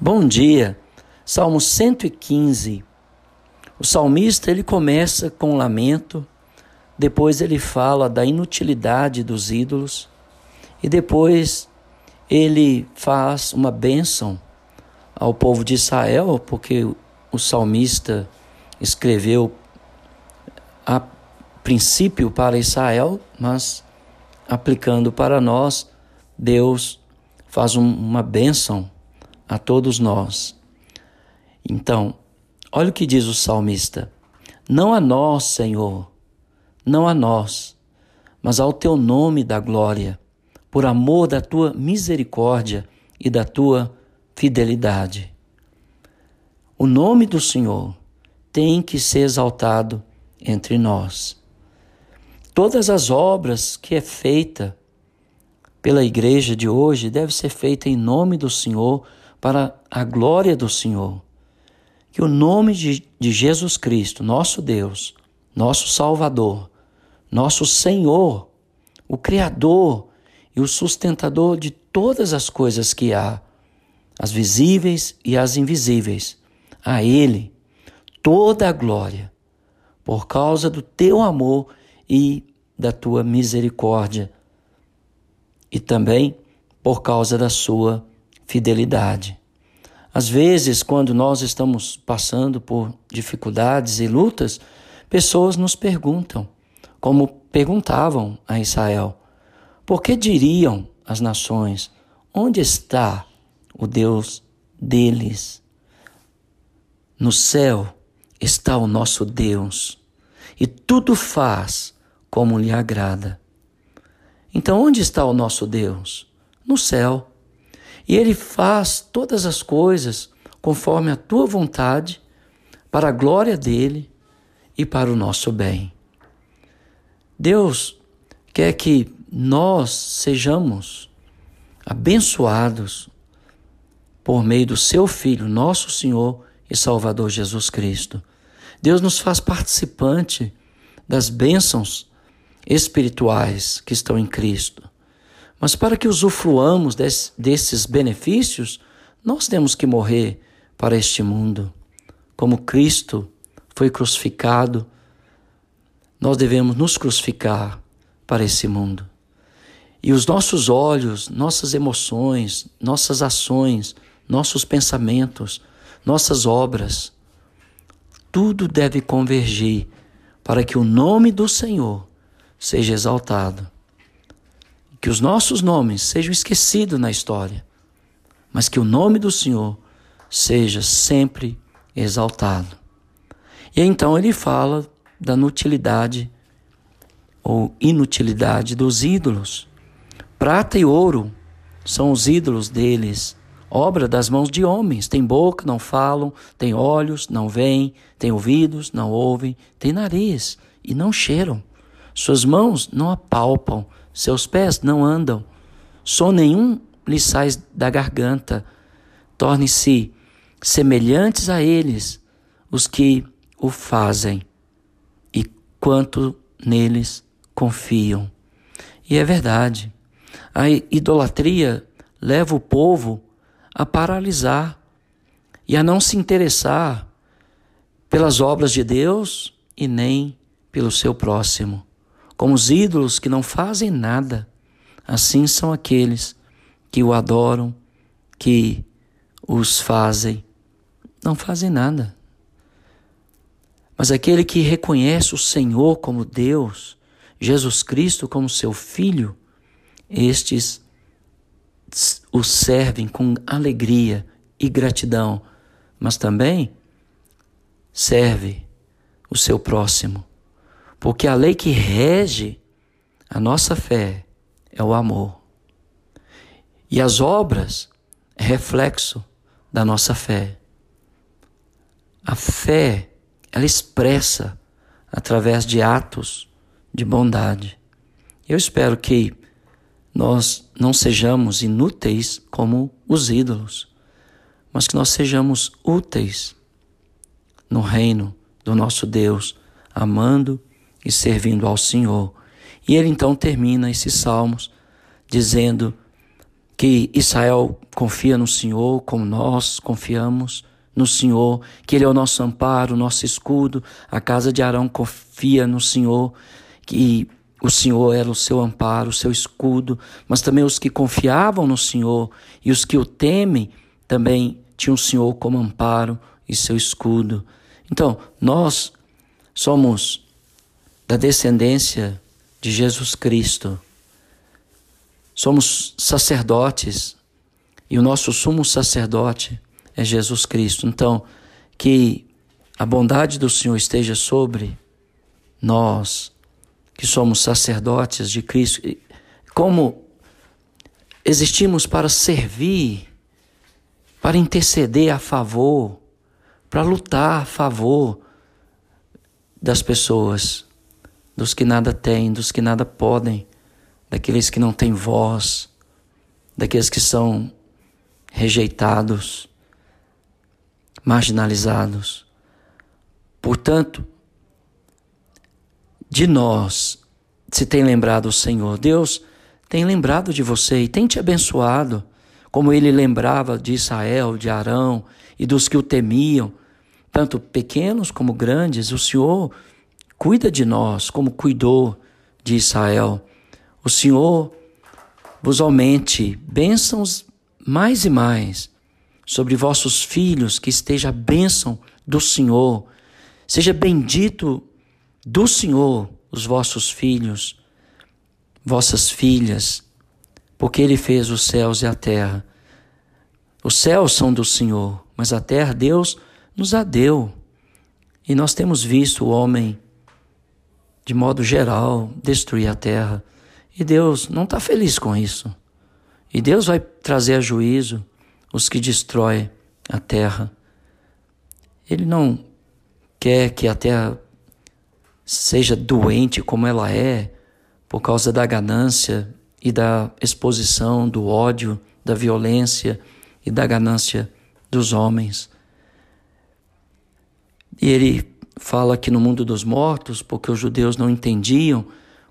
Bom dia. Salmo 115. O salmista ele começa com lamento, depois ele fala da inutilidade dos ídolos e depois ele faz uma bênção ao povo de Israel, porque o salmista escreveu a princípio para Israel, mas aplicando para nós, Deus faz um, uma bênção a todos nós. Então, olha o que diz o salmista: Não a nós, Senhor, não a nós, mas ao teu nome da glória, por amor da tua misericórdia e da tua fidelidade. O nome do Senhor tem que ser exaltado entre nós. Todas as obras que é feita pela igreja de hoje deve ser feita em nome do Senhor para a glória do Senhor. Que o nome de, de Jesus Cristo, nosso Deus, nosso Salvador, nosso Senhor, o Criador e o sustentador de todas as coisas que há, as visíveis e as invisíveis, a Ele toda a glória, por causa do teu amor e da tua misericórdia, e também por causa da sua fidelidade. Às vezes, quando nós estamos passando por dificuldades e lutas, pessoas nos perguntam, como perguntavam a Israel: por que diriam as nações, onde está o Deus deles? No céu está o nosso Deus e tudo faz como lhe agrada. Então, onde está o nosso Deus? No céu. E Ele faz todas as coisas conforme a tua vontade, para a glória dele e para o nosso bem. Deus quer que nós sejamos abençoados por meio do seu Filho, nosso Senhor e Salvador Jesus Cristo. Deus nos faz participante das bênçãos espirituais que estão em Cristo. Mas para que usufruamos desse, desses benefícios, nós temos que morrer para este mundo. Como Cristo foi crucificado, nós devemos nos crucificar para esse mundo. E os nossos olhos, nossas emoções, nossas ações, nossos pensamentos, nossas obras, tudo deve convergir para que o nome do Senhor seja exaltado que os nossos nomes sejam esquecidos na história, mas que o nome do Senhor seja sempre exaltado. E então ele fala da inutilidade ou inutilidade dos ídolos. Prata e ouro são os ídolos deles, obra das mãos de homens. Tem boca, não falam, tem olhos, não veem, tem ouvidos, não ouvem, tem nariz e não cheiram. Suas mãos não apalpam, seus pés não andam, som nenhum lhe sai da garganta. Torne-se semelhantes a eles os que o fazem e quanto neles confiam. E é verdade. A idolatria leva o povo a paralisar e a não se interessar pelas obras de Deus e nem pelo seu próximo como os ídolos que não fazem nada. Assim são aqueles que o adoram, que os fazem, não fazem nada. Mas aquele que reconhece o Senhor como Deus, Jesus Cristo como seu Filho, estes o servem com alegria e gratidão, mas também serve o seu próximo. Porque a lei que rege a nossa fé é o amor. E as obras é reflexo da nossa fé. A fé, ela expressa através de atos de bondade. Eu espero que nós não sejamos inúteis como os ídolos, mas que nós sejamos úteis no reino do nosso Deus, amando e servindo ao Senhor. E ele então termina esses salmos dizendo que Israel confia no Senhor como nós confiamos no Senhor, que Ele é o nosso amparo, o nosso escudo. A casa de Arão confia no Senhor, que o Senhor era o seu amparo, o seu escudo, mas também os que confiavam no Senhor e os que o temem também tinham o Senhor como amparo e seu escudo. Então, nós somos da descendência de Jesus Cristo. Somos sacerdotes e o nosso sumo sacerdote é Jesus Cristo. Então, que a bondade do Senhor esteja sobre nós, que somos sacerdotes de Cristo, como existimos para servir, para interceder a favor, para lutar a favor das pessoas, dos que nada têm, dos que nada podem, daqueles que não têm voz, daqueles que são rejeitados, marginalizados. Portanto, de nós se tem lembrado o Senhor. Deus tem lembrado de você e tem te abençoado, como ele lembrava de Israel, de Arão e dos que o temiam, tanto pequenos como grandes. O Senhor cuida de nós, como cuidou de Israel. O Senhor vos aumente bênçãos mais e mais sobre vossos filhos, que esteja a bênção do Senhor. Seja bendito do Senhor os vossos filhos, vossas filhas, porque Ele fez os céus e a terra. Os céus são do Senhor, mas a terra Deus nos a deu. E nós temos visto o homem, de modo geral, destruir a terra. E Deus não está feliz com isso. E Deus vai trazer a juízo os que destroem a terra. Ele não quer que a terra seja doente como ela é por causa da ganância e da exposição do ódio, da violência e da ganância dos homens. E ele fala que no mundo dos mortos, porque os judeus não entendiam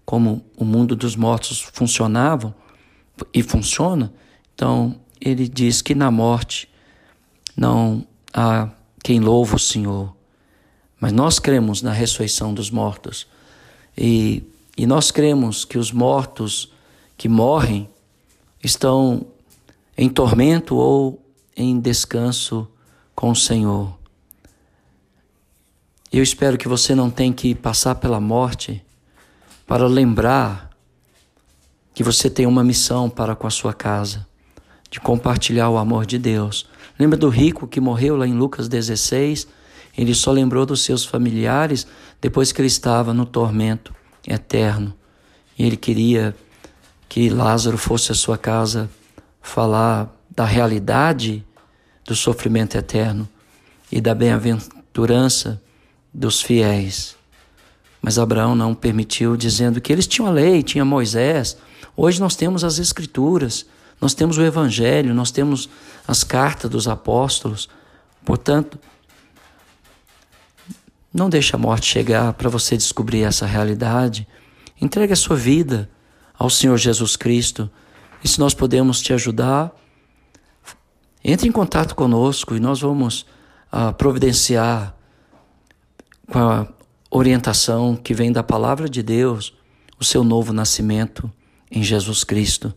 como o mundo dos mortos funcionava e funciona, então ele diz que na morte não há quem louve o Senhor. Mas nós cremos na ressurreição dos mortos. E, e nós cremos que os mortos que morrem estão em tormento ou em descanso com o Senhor. Eu espero que você não tenha que passar pela morte para lembrar que você tem uma missão para com a sua casa de compartilhar o amor de Deus. Lembra do rico que morreu lá em Lucas 16? Ele só lembrou dos seus familiares depois que ele estava no tormento eterno. E ele queria que Lázaro fosse à sua casa falar da realidade do sofrimento eterno e da bem-aventurança dos fiéis. Mas Abraão não permitiu, dizendo que eles tinham a lei, tinha Moisés. Hoje nós temos as Escrituras. Nós temos o Evangelho, nós temos as cartas dos apóstolos. Portanto, não deixe a morte chegar para você descobrir essa realidade. Entregue a sua vida ao Senhor Jesus Cristo. E se nós podemos te ajudar, entre em contato conosco e nós vamos uh, providenciar com a orientação que vem da palavra de Deus o seu novo nascimento em Jesus Cristo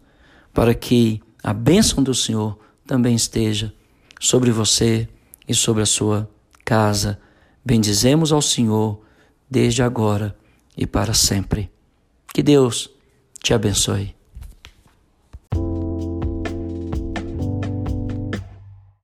para que a bênção do Senhor também esteja sobre você e sobre a sua casa. Bendizemos ao Senhor desde agora e para sempre. Que Deus te abençoe.